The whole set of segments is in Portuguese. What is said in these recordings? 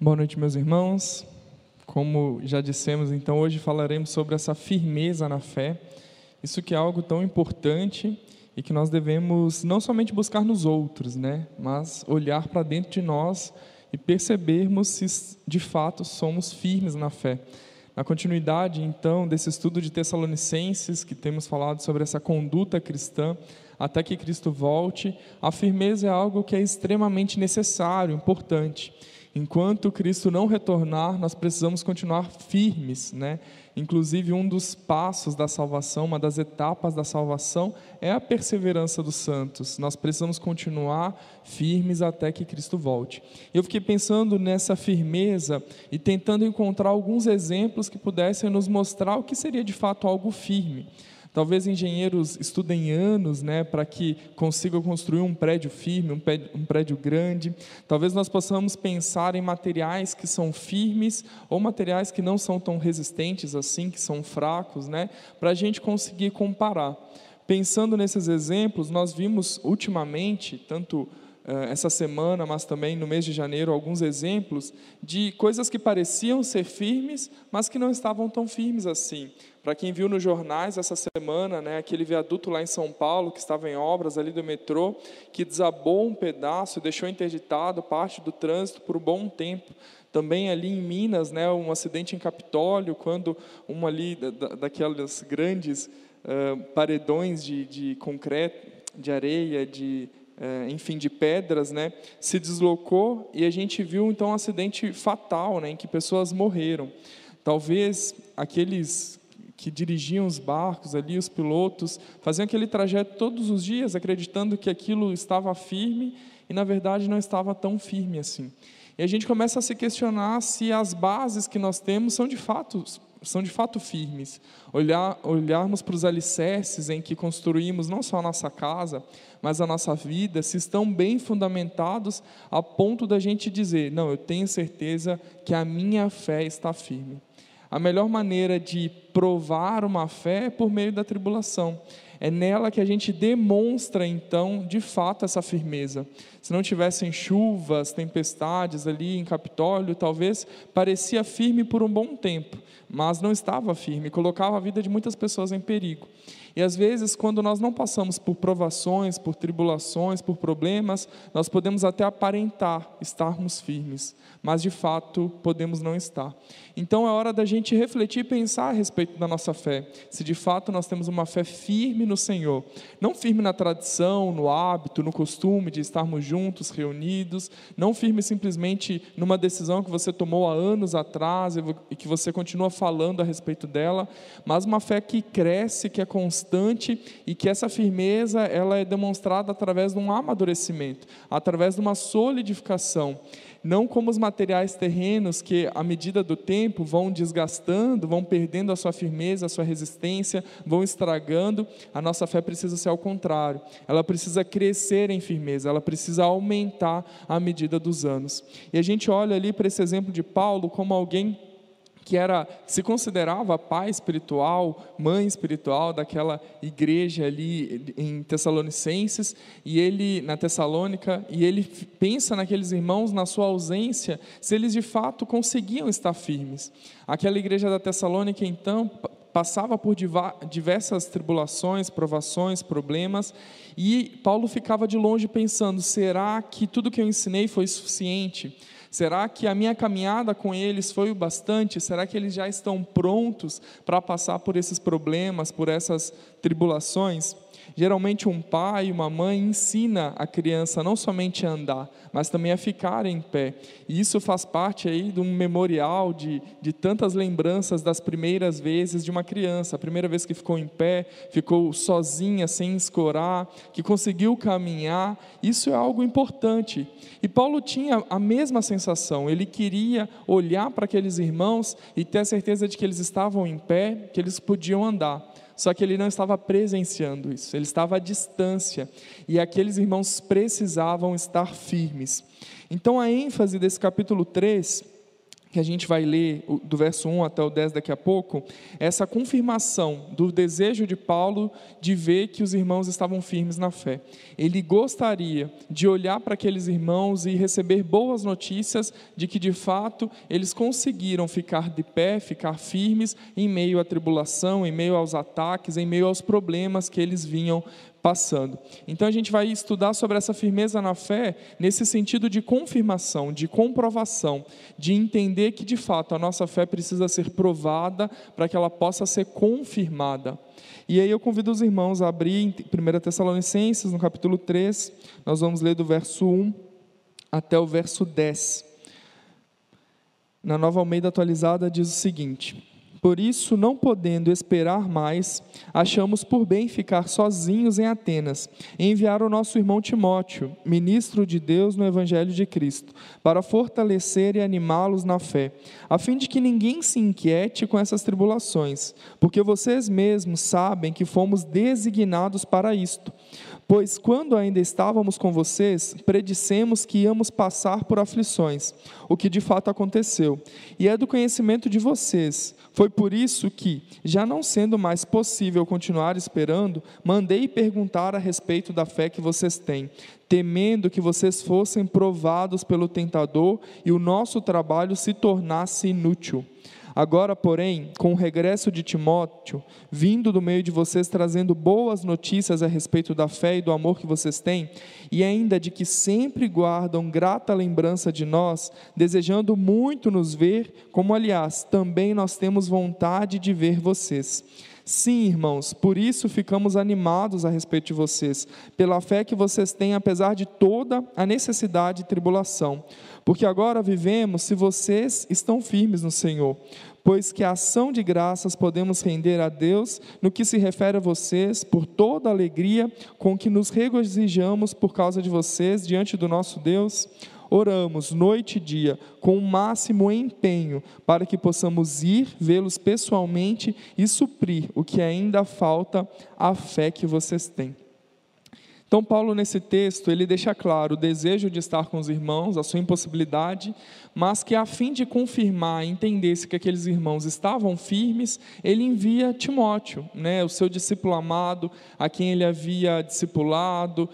Boa noite, meus irmãos. Como já dissemos, então hoje falaremos sobre essa firmeza na fé. Isso que é algo tão importante e que nós devemos não somente buscar nos outros, né, mas olhar para dentro de nós e percebermos se de fato somos firmes na fé. Na continuidade, então, desse estudo de Tessalonicenses, que temos falado sobre essa conduta cristã, até que Cristo volte, a firmeza é algo que é extremamente necessário, importante. Enquanto Cristo não retornar, nós precisamos continuar firmes, né? Inclusive, um dos passos da salvação, uma das etapas da salvação, é a perseverança dos santos. Nós precisamos continuar firmes até que Cristo volte. Eu fiquei pensando nessa firmeza e tentando encontrar alguns exemplos que pudessem nos mostrar o que seria de fato algo firme. Talvez engenheiros estudem anos né, para que consigam construir um prédio firme, um prédio, um prédio grande. Talvez nós possamos pensar em materiais que são firmes ou materiais que não são tão resistentes assim, que são fracos, né, para a gente conseguir comparar. Pensando nesses exemplos, nós vimos ultimamente, tanto essa semana, mas também no mês de janeiro, alguns exemplos de coisas que pareciam ser firmes, mas que não estavam tão firmes assim. Para quem viu nos jornais essa semana, né, aquele viaduto lá em São Paulo, que estava em obras ali do metrô, que desabou um pedaço, deixou interditado parte do trânsito por um bom tempo. Também ali em Minas, né, um acidente em Capitólio, quando uma ali da, daquelas grandes uh, paredões de, de concreto, de areia, de enfim, de pedras, né, se deslocou e a gente viu então um acidente fatal, né, em que pessoas morreram. Talvez aqueles que dirigiam os barcos ali, os pilotos, faziam aquele trajeto todos os dias, acreditando que aquilo estava firme e na verdade não estava tão firme assim. E a gente começa a se questionar se as bases que nós temos são de fato são de fato firmes. Olhar, olharmos para os alicerces em que construímos não só a nossa casa, mas a nossa vida, se estão bem fundamentados a ponto da gente dizer: não, eu tenho certeza que a minha fé está firme. A melhor maneira de provar uma fé é por meio da tribulação. É nela que a gente demonstra, então, de fato, essa firmeza. Se não tivessem chuvas, tempestades ali em Capitólio, talvez parecia firme por um bom tempo, mas não estava firme, colocava a vida de muitas pessoas em perigo. E às vezes, quando nós não passamos por provações, por tribulações, por problemas, nós podemos até aparentar estarmos firmes, mas de fato podemos não estar. Então é hora da gente refletir e pensar a respeito da nossa fé. Se de fato nós temos uma fé firme no Senhor, não firme na tradição, no hábito, no costume de estarmos juntos, reunidos, não firme simplesmente numa decisão que você tomou há anos atrás e que você continua falando a respeito dela, mas uma fé que cresce, que é constante e que essa firmeza ela é demonstrada através de um amadurecimento, através de uma solidificação não como os materiais terrenos que, à medida do tempo, vão desgastando, vão perdendo a sua firmeza, a sua resistência, vão estragando. A nossa fé precisa ser ao contrário. Ela precisa crescer em firmeza, ela precisa aumentar à medida dos anos. E a gente olha ali para esse exemplo de Paulo como alguém que era se considerava pai espiritual, mãe espiritual daquela igreja ali em Tessalonicenses, e ele na Tessalônica, e ele pensa naqueles irmãos na sua ausência, se eles de fato conseguiam estar firmes. Aquela igreja da Tessalônica então passava por diversas tribulações, provações, problemas, e Paulo ficava de longe pensando: será que tudo que eu ensinei foi suficiente? Será que a minha caminhada com eles foi o bastante? Será que eles já estão prontos para passar por esses problemas, por essas tribulações? Geralmente um pai, uma mãe ensina a criança não somente a andar, mas também a ficar em pé. E isso faz parte aí de um memorial de, de tantas lembranças das primeiras vezes de uma criança. A primeira vez que ficou em pé, ficou sozinha, sem escorar, que conseguiu caminhar. Isso é algo importante. E Paulo tinha a mesma sensação. Ele queria olhar para aqueles irmãos e ter a certeza de que eles estavam em pé, que eles podiam andar. Só que ele não estava presenciando isso, ele estava à distância. E aqueles irmãos precisavam estar firmes. Então a ênfase desse capítulo 3 que a gente vai ler do verso 1 até o 10 daqui a pouco, essa confirmação do desejo de Paulo de ver que os irmãos estavam firmes na fé. Ele gostaria de olhar para aqueles irmãos e receber boas notícias de que de fato eles conseguiram ficar de pé, ficar firmes em meio à tribulação, em meio aos ataques, em meio aos problemas que eles vinham passando. Então a gente vai estudar sobre essa firmeza na fé nesse sentido de confirmação, de comprovação, de entender que de fato a nossa fé precisa ser provada para que ela possa ser confirmada. E aí eu convido os irmãos a abrir em 1 Tessalonicenses, no capítulo 3, nós vamos ler do verso 1 até o verso 10. Na nova Almeida atualizada diz o seguinte: por isso, não podendo esperar mais, achamos por bem ficar sozinhos em Atenas e enviar o nosso irmão Timóteo, ministro de Deus no Evangelho de Cristo, para fortalecer e animá-los na fé, a fim de que ninguém se inquiete com essas tribulações, porque vocês mesmos sabem que fomos designados para isto. Pois quando ainda estávamos com vocês, predissemos que íamos passar por aflições, o que de fato aconteceu, e é do conhecimento de vocês foi por isso que, já não sendo mais possível continuar esperando, mandei perguntar a respeito da fé que vocês têm, temendo que vocês fossem provados pelo tentador e o nosso trabalho se tornasse inútil. Agora, porém, com o regresso de Timóteo, vindo do meio de vocês trazendo boas notícias a respeito da fé e do amor que vocês têm, e ainda de que sempre guardam grata lembrança de nós, desejando muito nos ver, como aliás, também nós temos vontade de ver vocês. Sim, irmãos, por isso ficamos animados a respeito de vocês, pela fé que vocês têm, apesar de toda a necessidade e tribulação. Porque agora vivemos se vocês estão firmes no Senhor pois que a ação de graças podemos render a Deus no que se refere a vocês, por toda a alegria com que nos regozijamos por causa de vocês diante do nosso Deus. Oramos noite e dia com o máximo empenho para que possamos ir vê-los pessoalmente e suprir o que ainda falta à fé que vocês têm. Então, Paulo, nesse texto, ele deixa claro o desejo de estar com os irmãos, a sua impossibilidade, mas que a fim de confirmar, entendesse que aqueles irmãos estavam firmes, ele envia Timóteo, né, o seu discípulo amado, a quem ele havia discipulado,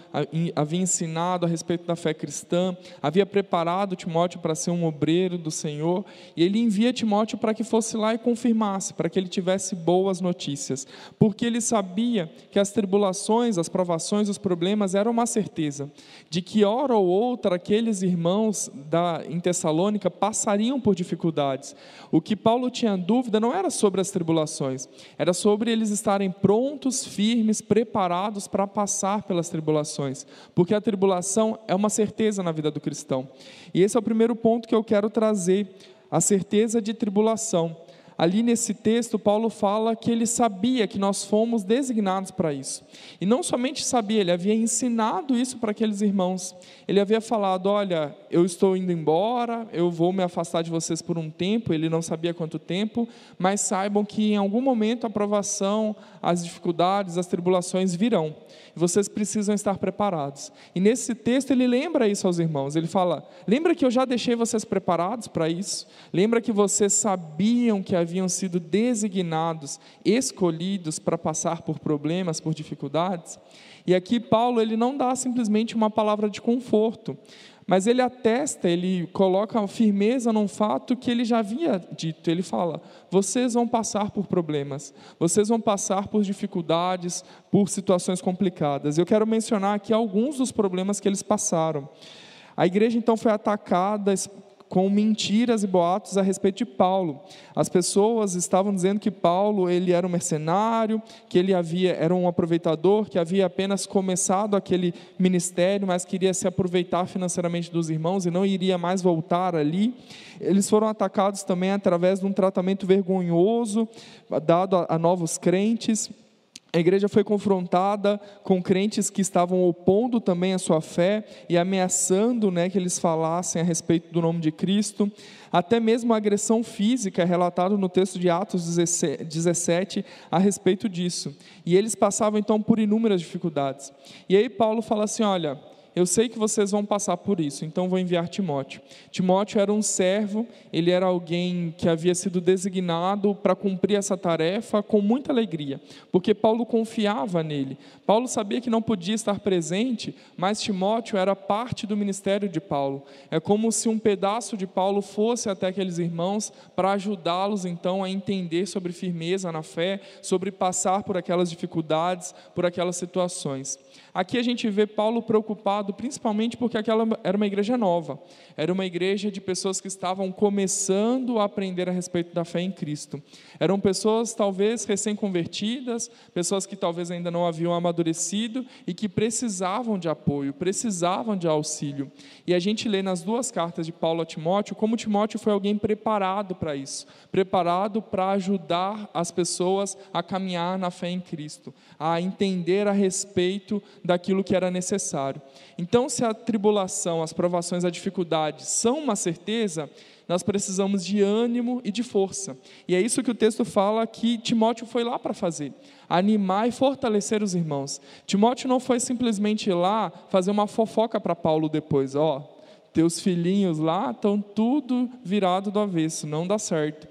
havia ensinado a respeito da fé cristã, havia preparado Timóteo para ser um obreiro do Senhor, e ele envia Timóteo para que fosse lá e confirmasse, para que ele tivesse boas notícias, porque ele sabia que as tribulações, as provações, os problemas eram uma certeza de que hora ou outra aqueles irmãos da em Tessalônica passariam por dificuldades. O que Paulo tinha dúvida não era sobre as tribulações, era sobre eles estarem prontos, firmes, preparados para passar pelas tribulações, porque a tribulação é uma certeza na vida do cristão. E esse é o primeiro ponto que eu quero trazer, a certeza de tribulação ali nesse texto, Paulo fala que ele sabia que nós fomos designados para isso. E não somente sabia, ele havia ensinado isso para aqueles irmãos. Ele havia falado: Olha, eu estou indo embora, eu vou me afastar de vocês por um tempo. Ele não sabia quanto tempo, mas saibam que em algum momento a provação, as dificuldades, as tribulações virão. Vocês precisam estar preparados. E nesse texto ele lembra isso aos irmãos. Ele fala: Lembra que eu já deixei vocês preparados para isso? Lembra que vocês sabiam que haviam sido designados, escolhidos para passar por problemas, por dificuldades? E aqui Paulo ele não dá simplesmente uma palavra de conforto, mas ele atesta, ele coloca firmeza num fato que ele já havia dito. Ele fala: vocês vão passar por problemas, vocês vão passar por dificuldades, por situações complicadas. Eu quero mencionar aqui alguns dos problemas que eles passaram. A igreja então foi atacada com mentiras e boatos a respeito de Paulo. As pessoas estavam dizendo que Paulo ele era um mercenário, que ele havia era um aproveitador, que havia apenas começado aquele ministério, mas queria se aproveitar financeiramente dos irmãos e não iria mais voltar ali. Eles foram atacados também através de um tratamento vergonhoso dado a, a novos crentes. A igreja foi confrontada com crentes que estavam opondo também a sua fé e ameaçando né, que eles falassem a respeito do nome de Cristo. Até mesmo a agressão física é relatado no texto de Atos 17 a respeito disso. E eles passavam então por inúmeras dificuldades. E aí Paulo fala assim: olha, eu sei que vocês vão passar por isso, então vou enviar Timóteo. Timóteo era um servo, ele era alguém que havia sido designado para cumprir essa tarefa com muita alegria, porque Paulo confiava nele. Paulo sabia que não podia estar presente, mas Timóteo era parte do ministério de Paulo. É como se um pedaço de Paulo fosse até aqueles irmãos para ajudá-los então a entender sobre firmeza na fé, sobre passar por aquelas dificuldades, por aquelas situações. Aqui a gente vê Paulo preocupado principalmente porque aquela era uma igreja nova, era uma igreja de pessoas que estavam começando a aprender a respeito da fé em Cristo. Eram pessoas talvez recém-convertidas, pessoas que talvez ainda não haviam amadurecido e que precisavam de apoio, precisavam de auxílio. E a gente lê nas duas cartas de Paulo a Timóteo como Timóteo foi alguém preparado para isso, preparado para ajudar as pessoas a caminhar na fé em Cristo, a entender a respeito daquilo que era necessário. Então, se a tribulação, as provações, as dificuldades são uma certeza, nós precisamos de ânimo e de força. E é isso que o texto fala que Timóteo foi lá para fazer: animar e fortalecer os irmãos. Timóteo não foi simplesmente lá fazer uma fofoca para Paulo depois, ó, teus filhinhos lá estão tudo virado do avesso, não dá certo.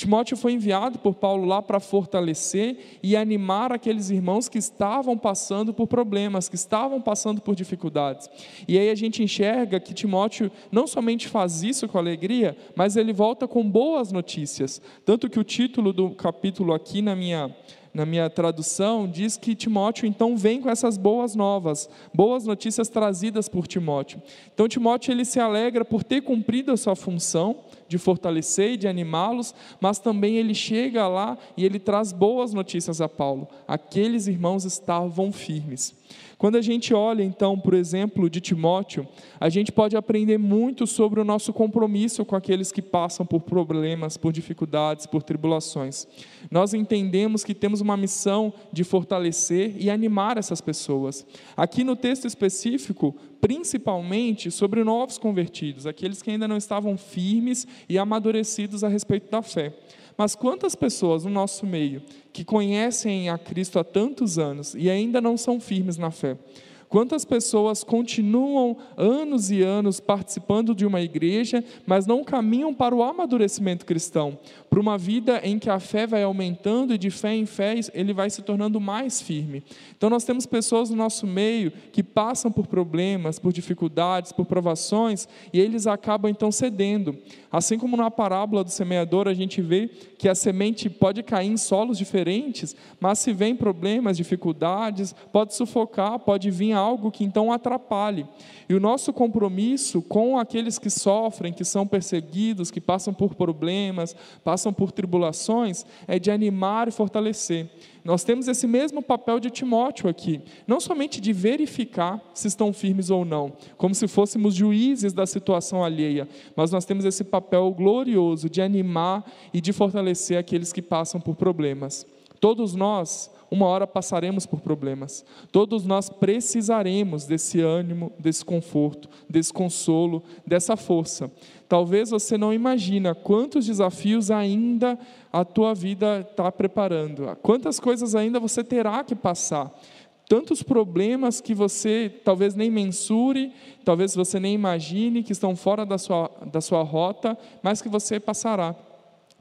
Timóteo foi enviado por Paulo lá para fortalecer e animar aqueles irmãos que estavam passando por problemas, que estavam passando por dificuldades. E aí a gente enxerga que Timóteo não somente faz isso com alegria, mas ele volta com boas notícias. Tanto que o título do capítulo aqui na minha na minha tradução, diz que Timóteo então vem com essas boas novas, boas notícias trazidas por Timóteo. Então Timóteo ele se alegra por ter cumprido a sua função, de fortalecer e de animá-los, mas também ele chega lá e ele traz boas notícias a Paulo. Aqueles irmãos estavam firmes. Quando a gente olha, então, por exemplo, de Timóteo, a gente pode aprender muito sobre o nosso compromisso com aqueles que passam por problemas, por dificuldades, por tribulações. Nós entendemos que temos uma missão de fortalecer e animar essas pessoas. Aqui no texto específico, principalmente sobre novos convertidos, aqueles que ainda não estavam firmes e amadurecidos a respeito da fé. Mas quantas pessoas no nosso meio que conhecem a Cristo há tantos anos e ainda não são firmes na fé? Quantas pessoas continuam anos e anos participando de uma igreja, mas não caminham para o amadurecimento cristão? para uma vida em que a fé vai aumentando e de fé em fé ele vai se tornando mais firme. Então nós temos pessoas no nosso meio que passam por problemas, por dificuldades, por provações e eles acabam então cedendo. Assim como na parábola do semeador a gente vê que a semente pode cair em solos diferentes, mas se vem problemas, dificuldades, pode sufocar, pode vir algo que então atrapalhe. E o nosso compromisso com aqueles que sofrem, que são perseguidos, que passam por problemas, passam por tribulações, é de animar e fortalecer. Nós temos esse mesmo papel de Timóteo aqui, não somente de verificar se estão firmes ou não, como se fôssemos juízes da situação alheia, mas nós temos esse papel glorioso de animar e de fortalecer aqueles que passam por problemas. Todos nós uma hora passaremos por problemas. Todos nós precisaremos desse ânimo, desse conforto, desse consolo, dessa força. Talvez você não imagina quantos desafios ainda a tua vida está preparando, quantas coisas ainda você terá que passar tantos problemas que você talvez nem mensure, talvez você nem imagine, que estão fora da sua, da sua rota, mas que você passará.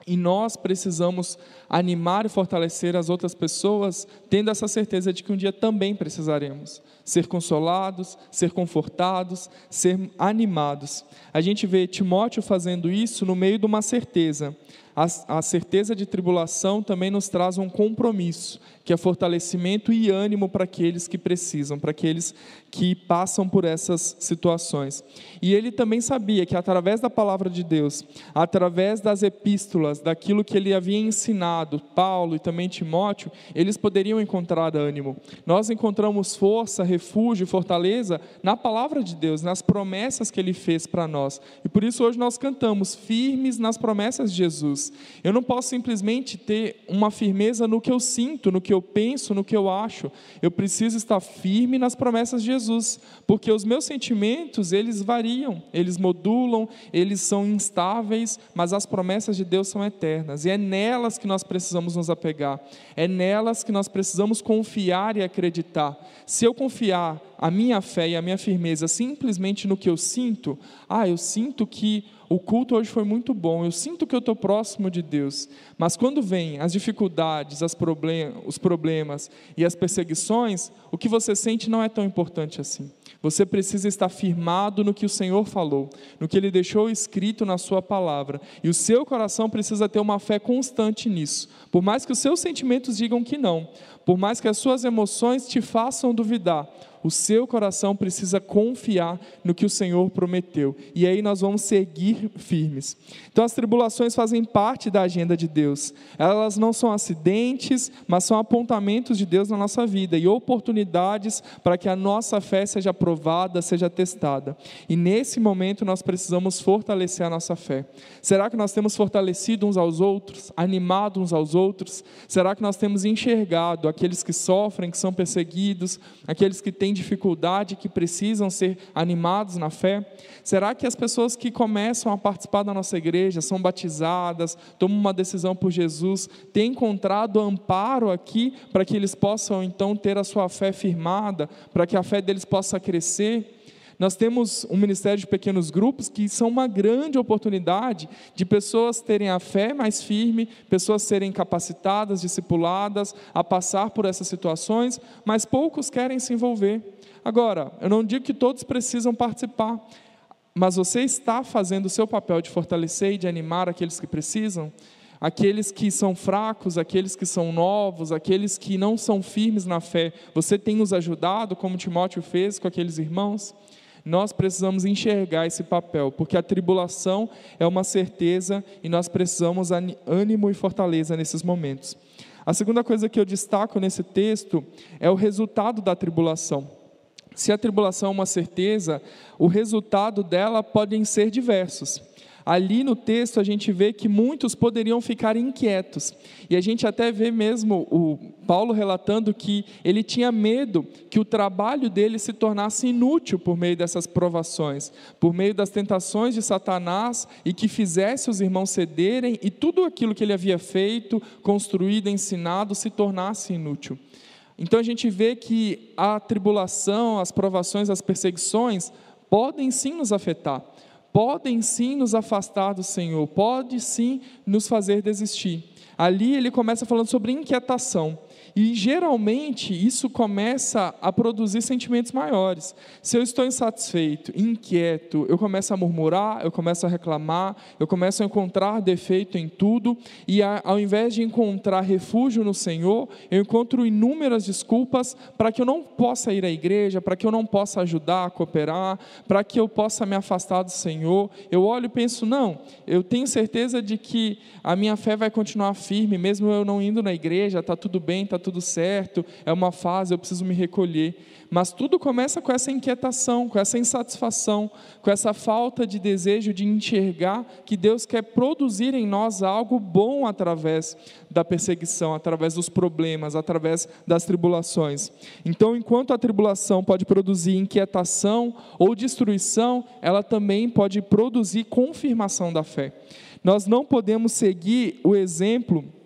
E nós precisamos animar e fortalecer as outras pessoas, tendo essa certeza de que um dia também precisaremos ser consolados, ser confortados, ser animados. A gente vê Timóteo fazendo isso no meio de uma certeza. A, a certeza de tribulação também nos traz um compromisso, que é fortalecimento e ânimo para aqueles que precisam, para aqueles que passam por essas situações. E ele também sabia que através da palavra de Deus, através das epístolas, daquilo que ele havia ensinado, Paulo e também Timóteo, eles poderiam encontrar ânimo. Nós encontramos força, refúgio, fortaleza na palavra de Deus, nas promessas que ele fez para nós. E por isso hoje nós cantamos firmes nas promessas de Jesus. Eu não posso simplesmente ter uma firmeza no que eu sinto, no que eu penso, no que eu acho. Eu preciso estar firme nas promessas de Jesus, porque os meus sentimentos, eles variam, eles modulam, eles são instáveis, mas as promessas de Deus são eternas. E é nelas que nós precisamos nos apegar. É nelas que nós precisamos confiar e acreditar. Se eu confiar a minha fé e a minha firmeza simplesmente no que eu sinto, ah, eu sinto que o culto hoje foi muito bom, eu sinto que eu estou próximo de Deus, mas quando vem as dificuldades, as problem os problemas e as perseguições, o que você sente não é tão importante assim. Você precisa estar firmado no que o Senhor falou, no que Ele deixou escrito na Sua palavra, e o seu coração precisa ter uma fé constante nisso, por mais que os seus sentimentos digam que não, por mais que as suas emoções te façam duvidar, o seu coração precisa confiar no que o Senhor prometeu. E aí nós vamos seguir firmes. Então as tribulações fazem parte da agenda de Deus. Elas não são acidentes, mas são apontamentos de Deus na nossa vida e oportunidades para que a nossa fé seja provada, seja testada. E nesse momento nós precisamos fortalecer a nossa fé. Será que nós temos fortalecido uns aos outros, animado uns aos outros? Será que nós temos enxergado aqueles que sofrem, que são perseguidos, aqueles que têm têm dificuldade, que precisam ser animados na fé? Será que as pessoas que começam a participar da nossa igreja, são batizadas, tomam uma decisão por Jesus, têm encontrado amparo aqui para que eles possam então ter a sua fé firmada, para que a fé deles possa crescer? Nós temos um ministério de pequenos grupos que são uma grande oportunidade de pessoas terem a fé mais firme, pessoas serem capacitadas, discipuladas a passar por essas situações, mas poucos querem se envolver. Agora, eu não digo que todos precisam participar, mas você está fazendo o seu papel de fortalecer e de animar aqueles que precisam? aqueles que são fracos, aqueles que são novos, aqueles que não são firmes na fé, você tem nos ajudado, como Timóteo fez com aqueles irmãos? Nós precisamos enxergar esse papel, porque a tribulação é uma certeza e nós precisamos ânimo e fortaleza nesses momentos. A segunda coisa que eu destaco nesse texto é o resultado da tribulação. Se a tribulação é uma certeza, o resultado dela podem ser diversos ali no texto a gente vê que muitos poderiam ficar inquietos. E a gente até vê mesmo o Paulo relatando que ele tinha medo que o trabalho dele se tornasse inútil por meio dessas provações, por meio das tentações de Satanás e que fizesse os irmãos cederem e tudo aquilo que ele havia feito, construído, ensinado se tornasse inútil. Então a gente vê que a tribulação, as provações, as perseguições podem sim nos afetar podem sim nos afastar do Senhor, pode sim nos fazer desistir. Ali ele começa falando sobre inquietação. E geralmente isso começa a produzir sentimentos maiores. Se eu estou insatisfeito, inquieto, eu começo a murmurar, eu começo a reclamar, eu começo a encontrar defeito em tudo, e ao invés de encontrar refúgio no Senhor, eu encontro inúmeras desculpas para que eu não possa ir à igreja, para que eu não possa ajudar, cooperar, para que eu possa me afastar do Senhor. Eu olho e penso, não, eu tenho certeza de que a minha fé vai continuar firme, mesmo eu não indo na igreja, está tudo bem, está tudo certo, é uma fase, eu preciso me recolher. Mas tudo começa com essa inquietação, com essa insatisfação, com essa falta de desejo de enxergar que Deus quer produzir em nós algo bom através da perseguição, através dos problemas, através das tribulações. Então, enquanto a tribulação pode produzir inquietação ou destruição, ela também pode produzir confirmação da fé. Nós não podemos seguir o exemplo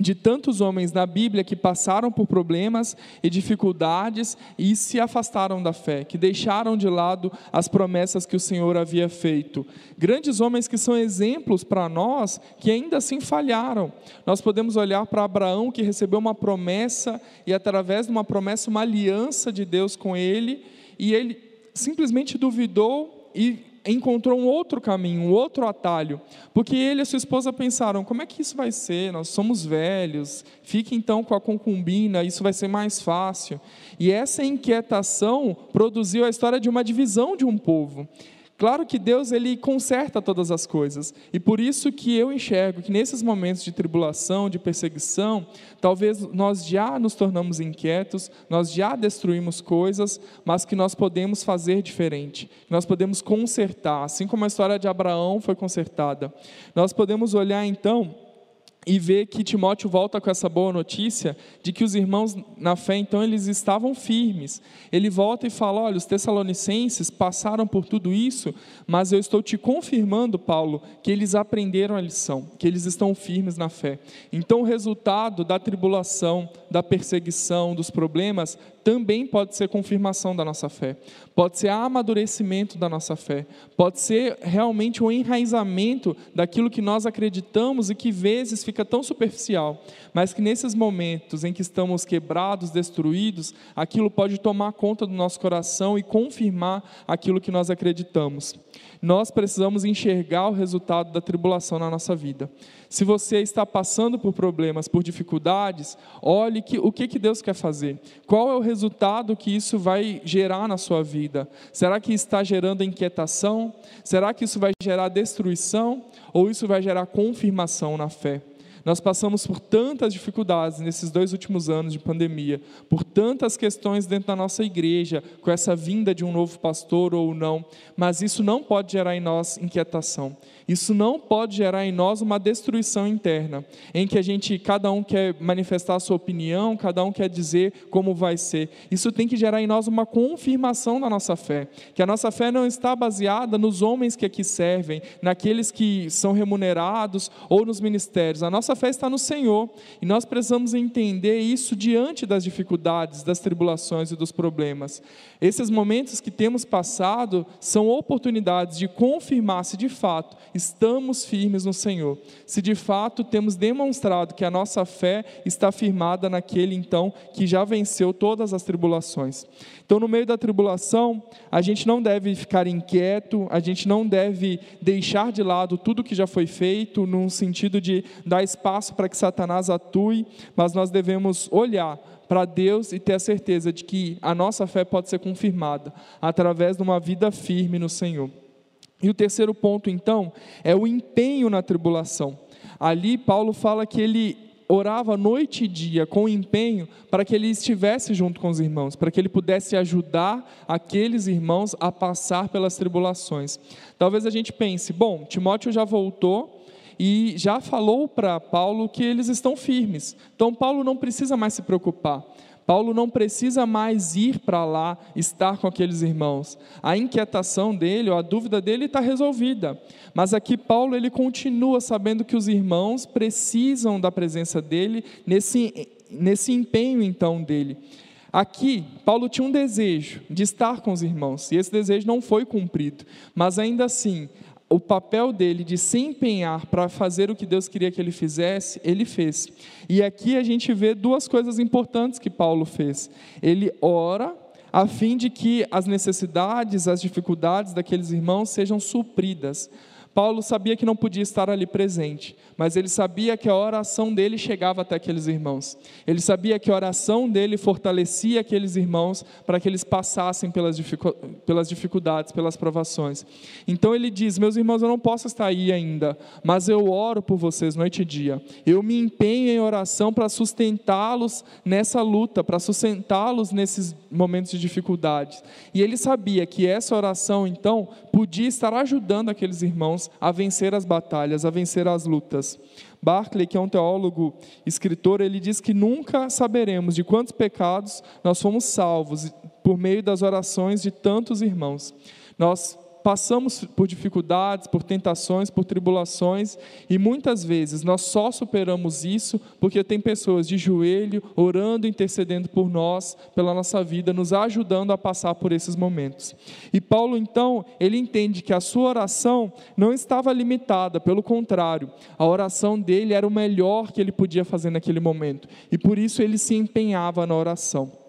de tantos homens na Bíblia que passaram por problemas e dificuldades e se afastaram da fé, que deixaram de lado as promessas que o Senhor havia feito. Grandes homens que são exemplos para nós, que ainda assim falharam. Nós podemos olhar para Abraão, que recebeu uma promessa e, através de uma promessa, uma aliança de Deus com ele, e ele simplesmente duvidou e encontrou um outro caminho, um outro atalho, porque ele e sua esposa pensaram: como é que isso vai ser? Nós somos velhos, fique então com a concubina, isso vai ser mais fácil. E essa inquietação produziu a história de uma divisão de um povo. Claro que Deus ele conserta todas as coisas, e por isso que eu enxergo que nesses momentos de tribulação, de perseguição, talvez nós já nos tornamos inquietos, nós já destruímos coisas, mas que nós podemos fazer diferente, nós podemos consertar, assim como a história de Abraão foi consertada. Nós podemos olhar então e vê que Timóteo volta com essa boa notícia de que os irmãos na fé, então, eles estavam firmes. Ele volta e fala: Olha, os tessalonicenses passaram por tudo isso, mas eu estou te confirmando, Paulo, que eles aprenderam a lição, que eles estão firmes na fé. Então, o resultado da tribulação, da perseguição, dos problemas, também pode ser confirmação da nossa fé, pode ser amadurecimento da nossa fé, pode ser realmente o um enraizamento daquilo que nós acreditamos e que vezes fica tão superficial, mas que nesses momentos em que estamos quebrados, destruídos, aquilo pode tomar conta do nosso coração e confirmar aquilo que nós acreditamos. Nós precisamos enxergar o resultado da tribulação na nossa vida. Se você está passando por problemas, por dificuldades, olhe que, o que, que Deus quer fazer. Qual é o resultado que isso vai gerar na sua vida? Será que está gerando inquietação? Será que isso vai gerar destruição? Ou isso vai gerar confirmação na fé? Nós passamos por tantas dificuldades nesses dois últimos anos de pandemia, por tantas questões dentro da nossa igreja, com essa vinda de um novo pastor ou não, mas isso não pode gerar em nós inquietação. Isso não pode gerar em nós uma destruição interna, em que a gente, cada um quer manifestar a sua opinião, cada um quer dizer como vai ser. Isso tem que gerar em nós uma confirmação da nossa fé, que a nossa fé não está baseada nos homens que aqui servem, naqueles que são remunerados ou nos ministérios. A nossa fé está no Senhor e nós precisamos entender isso diante das dificuldades, das tribulações e dos problemas. Esses momentos que temos passado são oportunidades de confirmar se de fato estamos firmes no Senhor, se de fato temos demonstrado que a nossa fé está firmada naquele então que já venceu todas as tribulações. Então, no meio da tribulação, a gente não deve ficar inquieto, a gente não deve deixar de lado tudo que já foi feito, num sentido de dar espaço para que Satanás atue, mas nós devemos olhar para Deus e ter a certeza de que a nossa fé pode ser confirmada através de uma vida firme no Senhor. E o terceiro ponto, então, é o empenho na tribulação. Ali, Paulo fala que ele orava noite e dia com empenho para que ele estivesse junto com os irmãos, para que ele pudesse ajudar aqueles irmãos a passar pelas tribulações. Talvez a gente pense, bom, Timóteo já voltou, e já falou para Paulo que eles estão firmes. Então, Paulo não precisa mais se preocupar. Paulo não precisa mais ir para lá estar com aqueles irmãos. A inquietação dele, ou a dúvida dele está resolvida. Mas aqui Paulo ele continua sabendo que os irmãos precisam da presença dele nesse, nesse empenho então dele. Aqui, Paulo tinha um desejo de estar com os irmãos, e esse desejo não foi cumprido, mas ainda assim, o papel dele de se empenhar para fazer o que Deus queria que ele fizesse, ele fez. E aqui a gente vê duas coisas importantes que Paulo fez. Ele ora a fim de que as necessidades, as dificuldades daqueles irmãos sejam supridas. Paulo sabia que não podia estar ali presente, mas ele sabia que a oração dele chegava até aqueles irmãos. Ele sabia que a oração dele fortalecia aqueles irmãos para que eles passassem pelas, pelas dificuldades, pelas provações. Então ele diz: Meus irmãos, eu não posso estar aí ainda, mas eu oro por vocês noite e dia. Eu me empenho em oração para sustentá-los nessa luta, para sustentá-los nesses momentos de dificuldades. E ele sabia que essa oração, então, podia estar ajudando aqueles irmãos irmãos a vencer as batalhas, a vencer as lutas. Barclay, que é um teólogo, escritor, ele diz que nunca saberemos de quantos pecados nós fomos salvos por meio das orações de tantos irmãos. Nós passamos por dificuldades, por tentações, por tribulações, e muitas vezes nós só superamos isso porque tem pessoas de joelho, orando, intercedendo por nós, pela nossa vida, nos ajudando a passar por esses momentos. E Paulo, então, ele entende que a sua oração não estava limitada, pelo contrário, a oração dele era o melhor que ele podia fazer naquele momento, e por isso ele se empenhava na oração.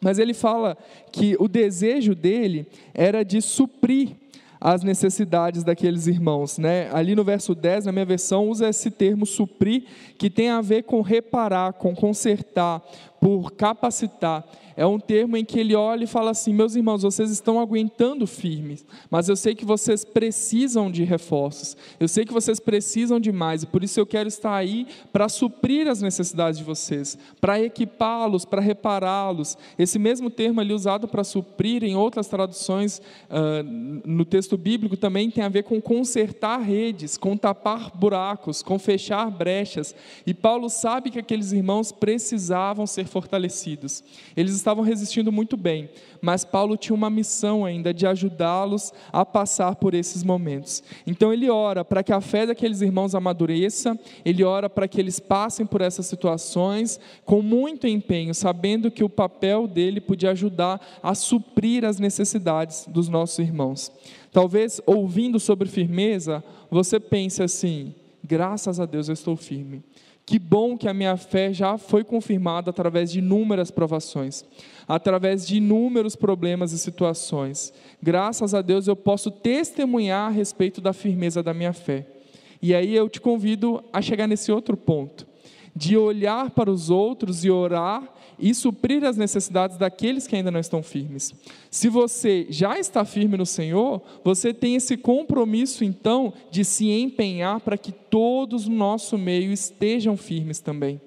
Mas ele fala que o desejo dele era de suprir as necessidades daqueles irmãos. Né? Ali no verso 10, na minha versão, usa esse termo suprir, que tem a ver com reparar, com consertar, por capacitar. É um termo em que ele olha e fala assim: meus irmãos, vocês estão aguentando firmes, mas eu sei que vocês precisam de reforços, eu sei que vocês precisam de mais, e por isso eu quero estar aí para suprir as necessidades de vocês, para equipá-los, para repará-los. Esse mesmo termo ali usado para suprir em outras traduções uh, no texto bíblico também tem a ver com consertar redes, com tapar buracos, com fechar brechas. E Paulo sabe que aqueles irmãos precisavam ser fortalecidos. Eles estavam resistindo muito bem, mas Paulo tinha uma missão ainda de ajudá-los a passar por esses momentos. Então ele ora para que a fé daqueles irmãos amadureça, ele ora para que eles passem por essas situações com muito empenho, sabendo que o papel dele podia ajudar a suprir as necessidades dos nossos irmãos. Talvez ouvindo sobre firmeza, você pense assim: graças a Deus eu estou firme. Que bom que a minha fé já foi confirmada através de inúmeras provações, através de inúmeros problemas e situações. Graças a Deus eu posso testemunhar a respeito da firmeza da minha fé. E aí eu te convido a chegar nesse outro ponto, de olhar para os outros e orar e suprir as necessidades daqueles que ainda não estão firmes. Se você já está firme no Senhor, você tem esse compromisso então de se empenhar para que todos no nosso meio estejam firmes também.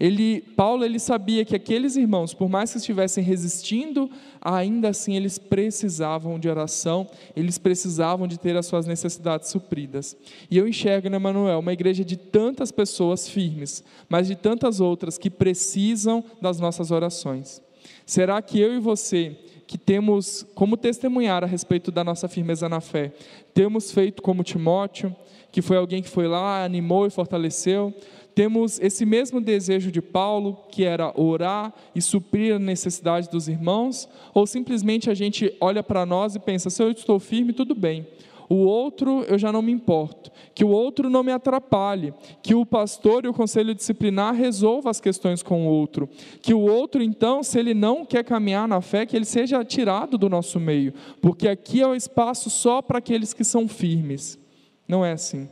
Ele, Paulo ele sabia que aqueles irmãos, por mais que estivessem resistindo, ainda assim eles precisavam de oração, eles precisavam de ter as suas necessidades supridas. E eu enxergo, né, Manuel, uma igreja de tantas pessoas firmes, mas de tantas outras que precisam das nossas orações. Será que eu e você, que temos como testemunhar a respeito da nossa firmeza na fé, temos feito como Timóteo, que foi alguém que foi lá, animou e fortaleceu? Temos esse mesmo desejo de Paulo, que era orar e suprir a necessidade dos irmãos, ou simplesmente a gente olha para nós e pensa: se eu estou firme, tudo bem. O outro eu já não me importo, que o outro não me atrapalhe, que o pastor e o conselho disciplinar resolvam as questões com o outro, que o outro então, se ele não quer caminhar na fé, que ele seja tirado do nosso meio, porque aqui é o espaço só para aqueles que são firmes. Não é assim.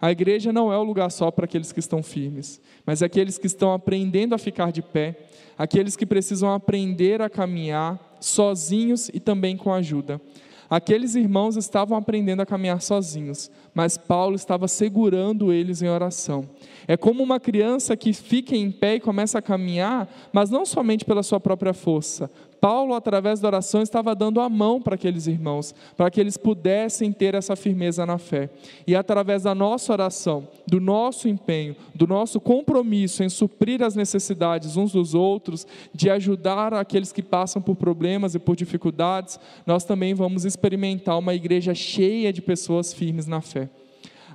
A igreja não é o lugar só para aqueles que estão firmes, mas aqueles que estão aprendendo a ficar de pé, aqueles que precisam aprender a caminhar sozinhos e também com ajuda. Aqueles irmãos estavam aprendendo a caminhar sozinhos, mas Paulo estava segurando eles em oração. É como uma criança que fica em pé e começa a caminhar, mas não somente pela sua própria força, Paulo, através da oração, estava dando a mão para aqueles irmãos, para que eles pudessem ter essa firmeza na fé. E através da nossa oração, do nosso empenho, do nosso compromisso em suprir as necessidades uns dos outros, de ajudar aqueles que passam por problemas e por dificuldades, nós também vamos experimentar uma igreja cheia de pessoas firmes na fé.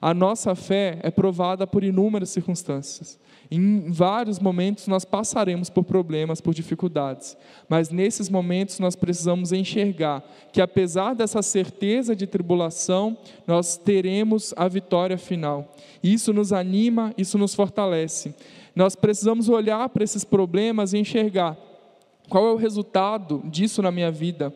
A nossa fé é provada por inúmeras circunstâncias. Em vários momentos nós passaremos por problemas, por dificuldades, mas nesses momentos nós precisamos enxergar que, apesar dessa certeza de tribulação, nós teremos a vitória final. Isso nos anima, isso nos fortalece. Nós precisamos olhar para esses problemas e enxergar qual é o resultado disso na minha vida.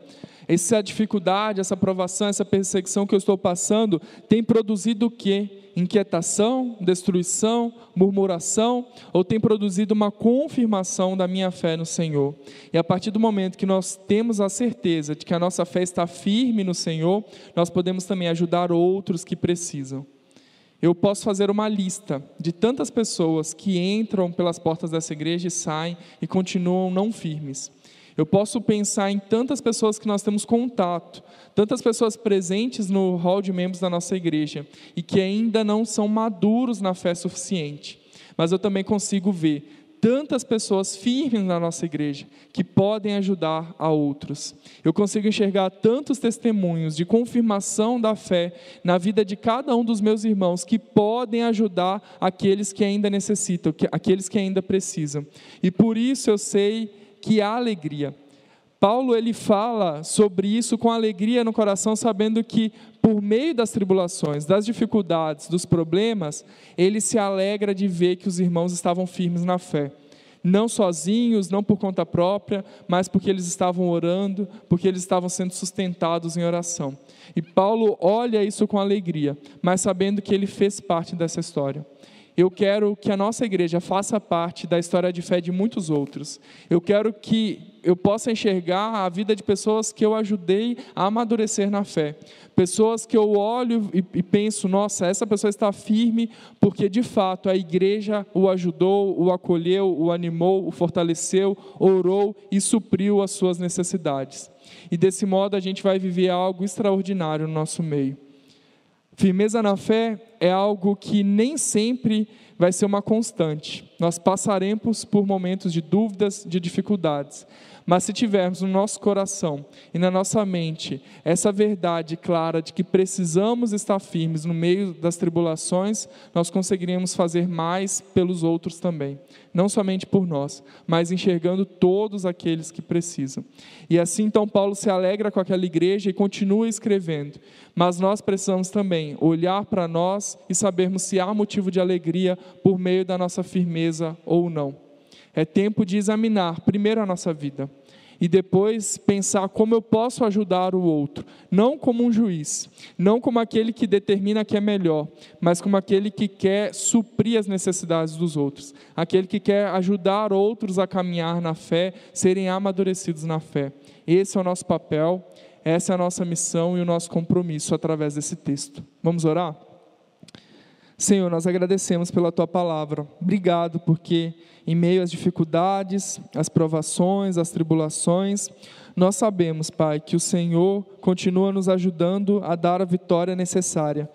Essa dificuldade, essa provação, essa perseguição que eu estou passando tem produzido o quê? inquietação, destruição, murmuração, ou tem produzido uma confirmação da minha fé no Senhor. E a partir do momento que nós temos a certeza de que a nossa fé está firme no Senhor, nós podemos também ajudar outros que precisam. Eu posso fazer uma lista de tantas pessoas que entram pelas portas dessa igreja e saem e continuam não firmes. Eu posso pensar em tantas pessoas que nós temos contato, tantas pessoas presentes no hall de membros da nossa igreja e que ainda não são maduros na fé suficiente. Mas eu também consigo ver tantas pessoas firmes na nossa igreja que podem ajudar a outros. Eu consigo enxergar tantos testemunhos de confirmação da fé na vida de cada um dos meus irmãos que podem ajudar aqueles que ainda necessitam, aqueles que ainda precisam. E por isso eu sei que há alegria. Paulo ele fala sobre isso com alegria no coração, sabendo que por meio das tribulações, das dificuldades, dos problemas, ele se alegra de ver que os irmãos estavam firmes na fé. Não sozinhos, não por conta própria, mas porque eles estavam orando, porque eles estavam sendo sustentados em oração. E Paulo olha isso com alegria, mas sabendo que ele fez parte dessa história. eu quero que a nossa igreja faça parte da história de fé de muitos outros. Eu quero que eu possa enxergar a vida de pessoas que eu ajudei a amadurecer na fé. Pessoas que eu olho e, e, penso, nossa, essa pessoa está firme porque de fato a igreja o ajudou, o acolheu, o animou, o fortaleceu, orou e supriu as suas necessidades. E desse modo a gente vai viver algo extraordinário no nosso meio. Firmeza na fé é algo que nem sempre vai ser uma constante. Nós passaremos por momentos de dúvidas, de dificuldades. Mas se tivermos no nosso coração e na nossa mente essa verdade clara de que precisamos estar firmes no meio das tribulações, nós conseguiremos fazer mais pelos outros também. Não somente por nós, mas enxergando todos aqueles que precisam. E assim então Paulo se alegra com aquela igreja e continua escrevendo. Mas nós precisamos também olhar para nós e sabermos se há motivo de alegria por meio da nossa firmeza ou não. É tempo de examinar primeiro a nossa vida e depois pensar como eu posso ajudar o outro, não como um juiz, não como aquele que determina que é melhor, mas como aquele que quer suprir as necessidades dos outros, aquele que quer ajudar outros a caminhar na fé, serem amadurecidos na fé. Esse é o nosso papel, essa é a nossa missão e o nosso compromisso através desse texto. Vamos orar? Senhor, nós agradecemos pela tua palavra. Obrigado porque em meio às dificuldades, às provações, às tribulações, nós sabemos, Pai, que o Senhor continua nos ajudando a dar a vitória necessária.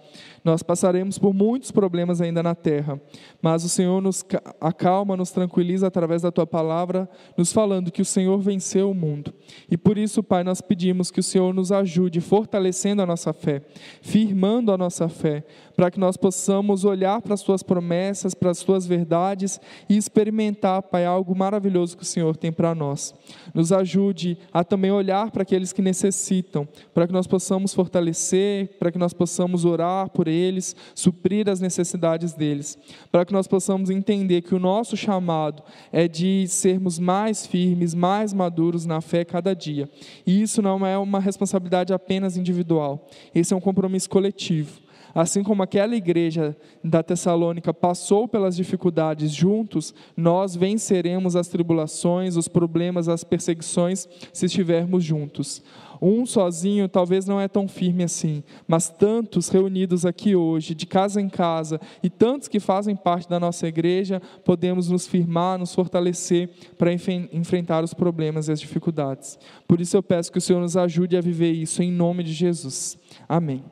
Nós passaremos por muitos problemas ainda na terra, mas o Senhor nos acalma, nos tranquiliza através da tua palavra, nos falando que o Senhor venceu o mundo. E por isso, Pai, nós pedimos que o Senhor nos ajude, fortalecendo a nossa fé, firmando a nossa fé, para que nós possamos olhar para as tuas promessas, para as tuas verdades e experimentar, Pai, algo maravilhoso que o Senhor tem para nós. Nos ajude a também olhar para aqueles que necessitam, para que nós possamos fortalecer, para que nós possamos orar por eles, suprir as necessidades deles, para que nós possamos entender que o nosso chamado é de sermos mais firmes, mais maduros na fé cada dia. E isso não é uma responsabilidade apenas individual, esse é um compromisso coletivo. Assim como aquela igreja da Tessalônica passou pelas dificuldades juntos, nós venceremos as tribulações, os problemas, as perseguições, se estivermos juntos. Um sozinho talvez não é tão firme assim, mas tantos reunidos aqui hoje, de casa em casa, e tantos que fazem parte da nossa igreja, podemos nos firmar, nos fortalecer para enfrentar os problemas e as dificuldades. Por isso eu peço que o Senhor nos ajude a viver isso em nome de Jesus. Amém.